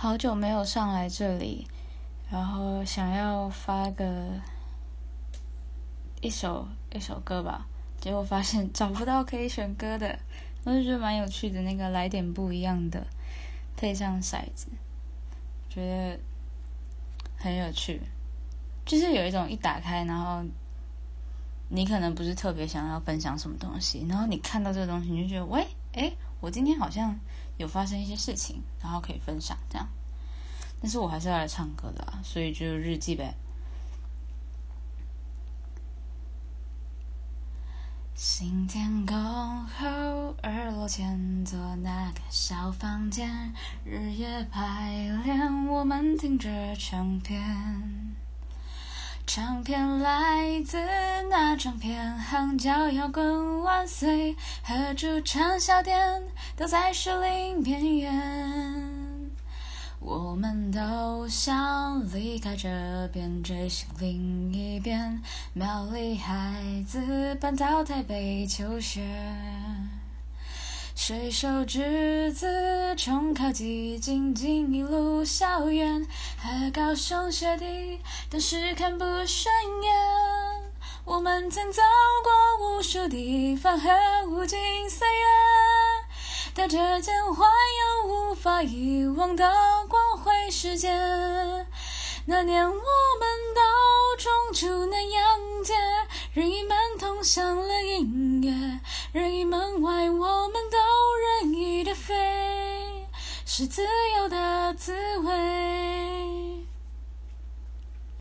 好久没有上来这里，然后想要发个一首一首歌吧，结果发现找不到可以选歌的，我就觉得蛮有趣的。那个来点不一样的，配上骰子，觉得很有趣。就是有一种一打开，然后你可能不是特别想要分享什么东西，然后你看到这个东西，你就觉得喂，哎，我今天好像。有发生一些事情，然后可以分享这样，但是我还是要来唱歌的，所以就日记呗。新天空后，二楼前座那个小房间，日夜排练，我们听着唱片。唱片来自那唱片行，叫摇滚万岁和驻唱小店都在树林边缘。我们都想离开这边，追寻另一边。苗栗孩子搬到台北求学。水手之子重考基金，进一路校园和高雄学弟，当时看不顺眼。我们曾走过无数地方和无尽岁月，带着简化又无法遗忘的光辉时间。那年我们到中出南阳街，任意门通向了音是自由的滋味。